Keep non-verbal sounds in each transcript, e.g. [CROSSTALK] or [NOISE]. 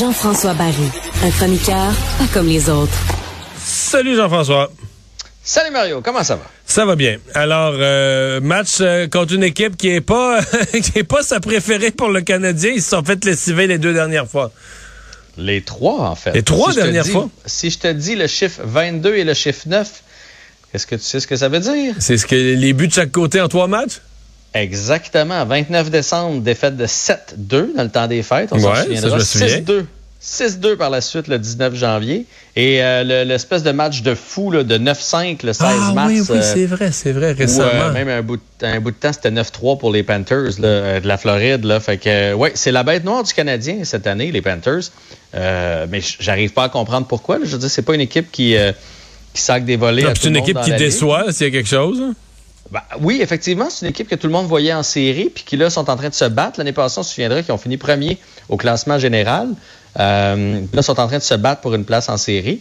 Jean-François Barry, un chroniqueur pas comme les autres. Salut Jean-François. Salut Mario, comment ça va? Ça va bien. Alors, euh, match euh, contre une équipe qui est pas [LAUGHS] qui est pas sa préférée pour le Canadien. Ils se sont fait lessiver les deux dernières fois. Les trois, en fait. Les trois dernières fois? Si je te dis le chiffre 22 et le chiffre 9, est-ce que tu sais ce que ça veut dire? C'est ce que les buts de chaque côté en trois matchs? Exactement. 29 décembre, défaite de 7-2 dans le temps des fêtes. On ouais, s'en souviendra. 6-2. 6-2 par la suite le 19 janvier. Et euh, l'espèce de match de fou là, de 9-5 le 16 ah, mars. Oui, oui, euh, c'est vrai, c'est vrai, récemment. Où, euh, même un bout, de, un bout de temps, c'était 9-3 pour les Panthers là, de la Floride. Là. Fait que, ouais, c'est la bête noire du Canadien cette année, les Panthers. mais j'arrive pas à comprendre pourquoi. Là. Je veux dire, c'est pas une équipe qui, qui sac des volets. C'est une équipe qui déçoit s'il y a quelque chose. Ben, oui, effectivement, c'est une équipe que tout le monde voyait en série, puis qui là sont en train de se battre. L'année passée, on se souviendra qu'ils ont fini premier au classement général. Euh, là, sont en train de se battre pour une place en série.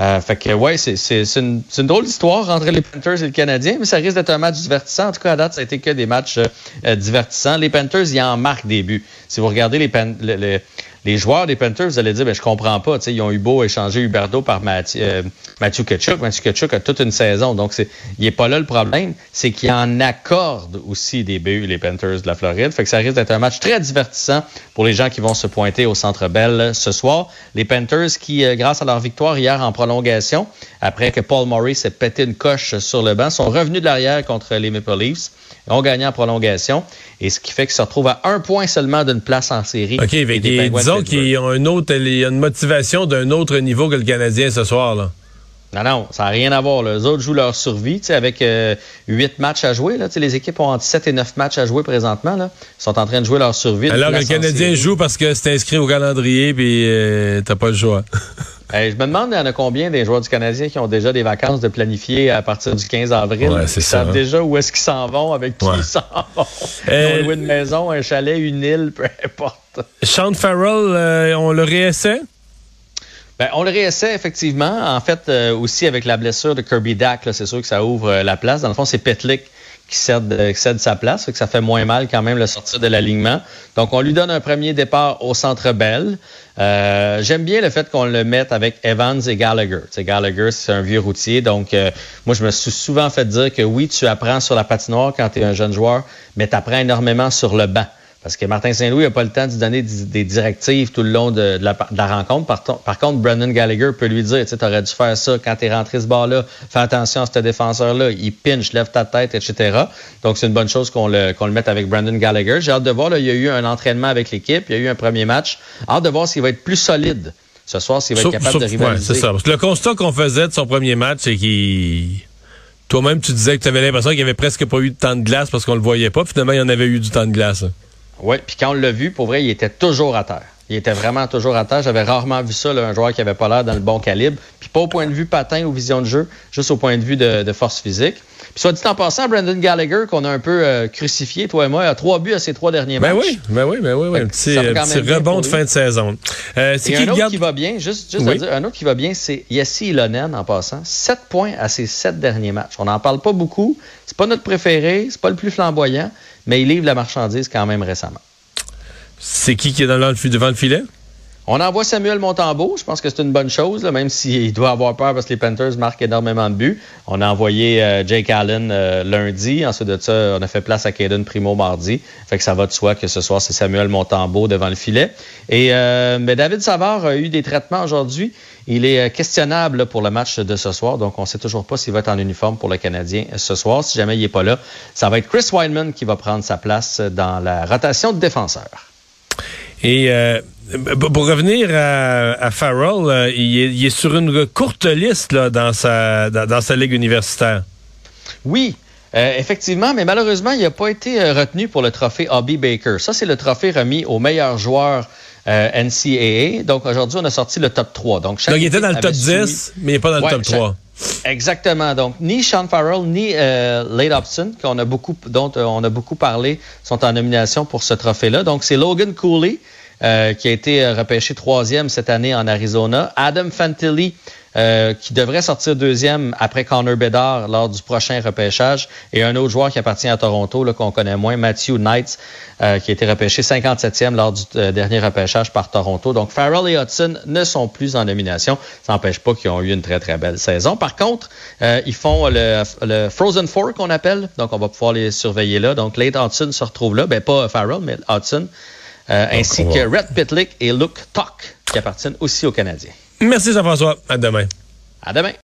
Euh, fait que, ouais, c'est une, une, drôle d'histoire entre les Panthers et le Canadien, mais ça risque d'être un match divertissant. En tout cas, à date, ça a été que des matchs euh, divertissants. Les Panthers, ils en marquent des buts. Si vous regardez les, les, joueurs des Panthers, vous allez dire, ben, je comprends pas. Ils ont eu beau échanger Huberto par Mathieu, euh, Mathieu Kachuk. Mathieu Kachuk a toute une saison. Donc, il n'est pas là le problème. C'est qu'il en accorde aussi des buts, les Panthers de la Floride. Fait que ça risque d'être un match très divertissant pour les gens qui vont se pointer au Centre Bell ce soir. Les Panthers qui, euh, grâce à leur victoire hier en prolongation, après que Paul Murray s'est pété une coche sur le banc, sont revenus de l'arrière contre les Maple Leafs ont gagné en prolongation. Et ce qui fait qu'ils se retrouvent à un point seulement d'une place en série. OK, disons qu'ils ont un autre, il y a une motivation d'un autre niveau que le Canadien ce soir. Là. Non, non, ça n'a rien à voir. Les autres jouent leur survie avec euh, huit matchs à jouer. Là, les équipes ont entre 7 et 9 matchs à jouer présentement. Là. Ils sont en train de jouer leur survie. Alors le Canadien joue parce que c'est inscrit au calendrier et euh, t'as pas le choix. [LAUGHS] je me demande, il y en a combien des joueurs du Canadien qui ont déjà des vacances de planifier à partir du 15 avril? Ouais, c'est ça. savent hein. déjà où est-ce qu'ils s'en vont, avec qui ils s'en vont. Ils ont loué une maison, un chalet, une île, peu importe. Sean Farrell, euh, on le réessaie? Ben, on le réessaie effectivement. En fait, euh, aussi avec la blessure de Kirby Dack, c'est sûr que ça ouvre euh, la place. Dans le fond, c'est Petlik qui cède, euh, sa place, que ça fait moins mal quand même le sortir de l'alignement. Donc, on lui donne un premier départ au Centre Bell. J'aime bien le fait qu'on le mette avec Evans et Gallagher. Gallagher, c'est un vieux routier, donc moi, je me suis souvent fait dire que oui, tu apprends sur la patinoire quand tu es un jeune joueur, mais tu apprends énormément sur le banc. Parce que Martin Saint-Louis n'a pas le temps de donner des directives tout le long de, la, rencontre. Par, contre, Brendan Gallagher peut lui dire, tu aurais dû faire ça quand tu es rentré ce bas-là. Fais attention à ce défenseur-là. Il pinche, lève ta tête, etc. Donc, c'est une bonne chose qu'on le, qu'on le mette avec Brendan Gallagher. J'ai hâte de voir. Là, il y a eu un entraînement avec l'équipe. Il y a eu un premier match. Hâte de voir s'il va être plus solide ce soir, s'il va être capable de rivaliser. Ouais, c'est ça. Parce que le constat qu'on faisait de son premier match, c'est qu'il... Toi-même, tu disais que tu avais l'impression qu'il n'y avait presque pas eu de temps de glace parce qu'on le voyait pas. Finalement, il y en avait eu du temps de glace. Oui, puis quand on l'a vu, pour vrai, il était toujours à terre. Il était vraiment toujours à terre. J'avais rarement vu ça, un joueur qui avait pas l'air dans le bon calibre. Puis pas au point de vue patin ou vision de jeu, juste au point de vue de, force physique. Puis soit dit en passant, Brandon Gallagher, qu'on a un peu euh, crucifié, toi et moi, a trois buts à ses trois derniers ben matchs. Oui, ben oui, ben oui, oui. Un petit, rebond de fin de saison. Euh, c'est un autre qui va bien, juste, juste dire, un autre qui va bien, c'est Yassi Ilonen en passant. Sept points à ses sept derniers matchs. On n'en parle pas beaucoup. C'est pas notre préféré, c'est pas le plus flamboyant, mais il livre la marchandise quand même récemment. C'est qui qui est dans le, devant le filet? On envoie Samuel Montembeau. Je pense que c'est une bonne chose, même s'il doit avoir peur parce que les Panthers marquent énormément de buts. On a envoyé euh, Jake Allen euh, lundi. Ensuite de ça, on a fait place à Caden Primo mardi. Fait que ça va de soi que ce soir, c'est Samuel Montembeau devant le filet. Et euh, mais David Savard a eu des traitements aujourd'hui. Il est questionnable pour le match de ce soir. Donc, on ne sait toujours pas s'il va être en uniforme pour le Canadien ce soir. Si jamais il n'est pas là, ça va être Chris Weinman qui va prendre sa place dans la rotation de défenseurs. Et euh, pour revenir à, Farrell, euh, il, est, sur une courte liste là, dans, sa, dans, sa ligue universitaire. Oui, euh, effectivement, mais malheureusement, il n'a pas été retenu pour le trophée Hobby Baker. Ça, c'est le trophée remis aux meilleurs joueurs NCAA. Donc, aujourd'hui, on a sorti le top 3. Donc, Donc il était dans le top 10, mais il n'est pas dans le top 3. Exactement. Donc, ni Sean Farrell, ni euh, Lade Hobson, dont euh, on a beaucoup parlé, sont en nomination pour ce trophée-là. Donc, c'est Logan Cooley, euh, qui a été repêché troisième cette année en Arizona. Adam Fantilli, euh, qui devrait sortir deuxième après Connor Bedard lors du prochain repêchage. Et un autre joueur qui appartient à Toronto, qu'on connaît moins, Matthew Knights, euh, qui a été repêché 57e lors du euh, dernier repêchage par Toronto. Donc Farrell et Hudson ne sont plus en nomination. Ça n'empêche pas qu'ils ont eu une très, très belle saison. Par contre, ils font le, le Frozen Four qu'on appelle. Donc on va pouvoir les surveiller là. Donc Late Hudson se retrouve là. Ben pas Farrell, mais Hudson. ainsi que Red Pitlick et Luke Tuck, qui appartiennent aussi aux Canadiens. Merci Jean-François. À demain. À demain.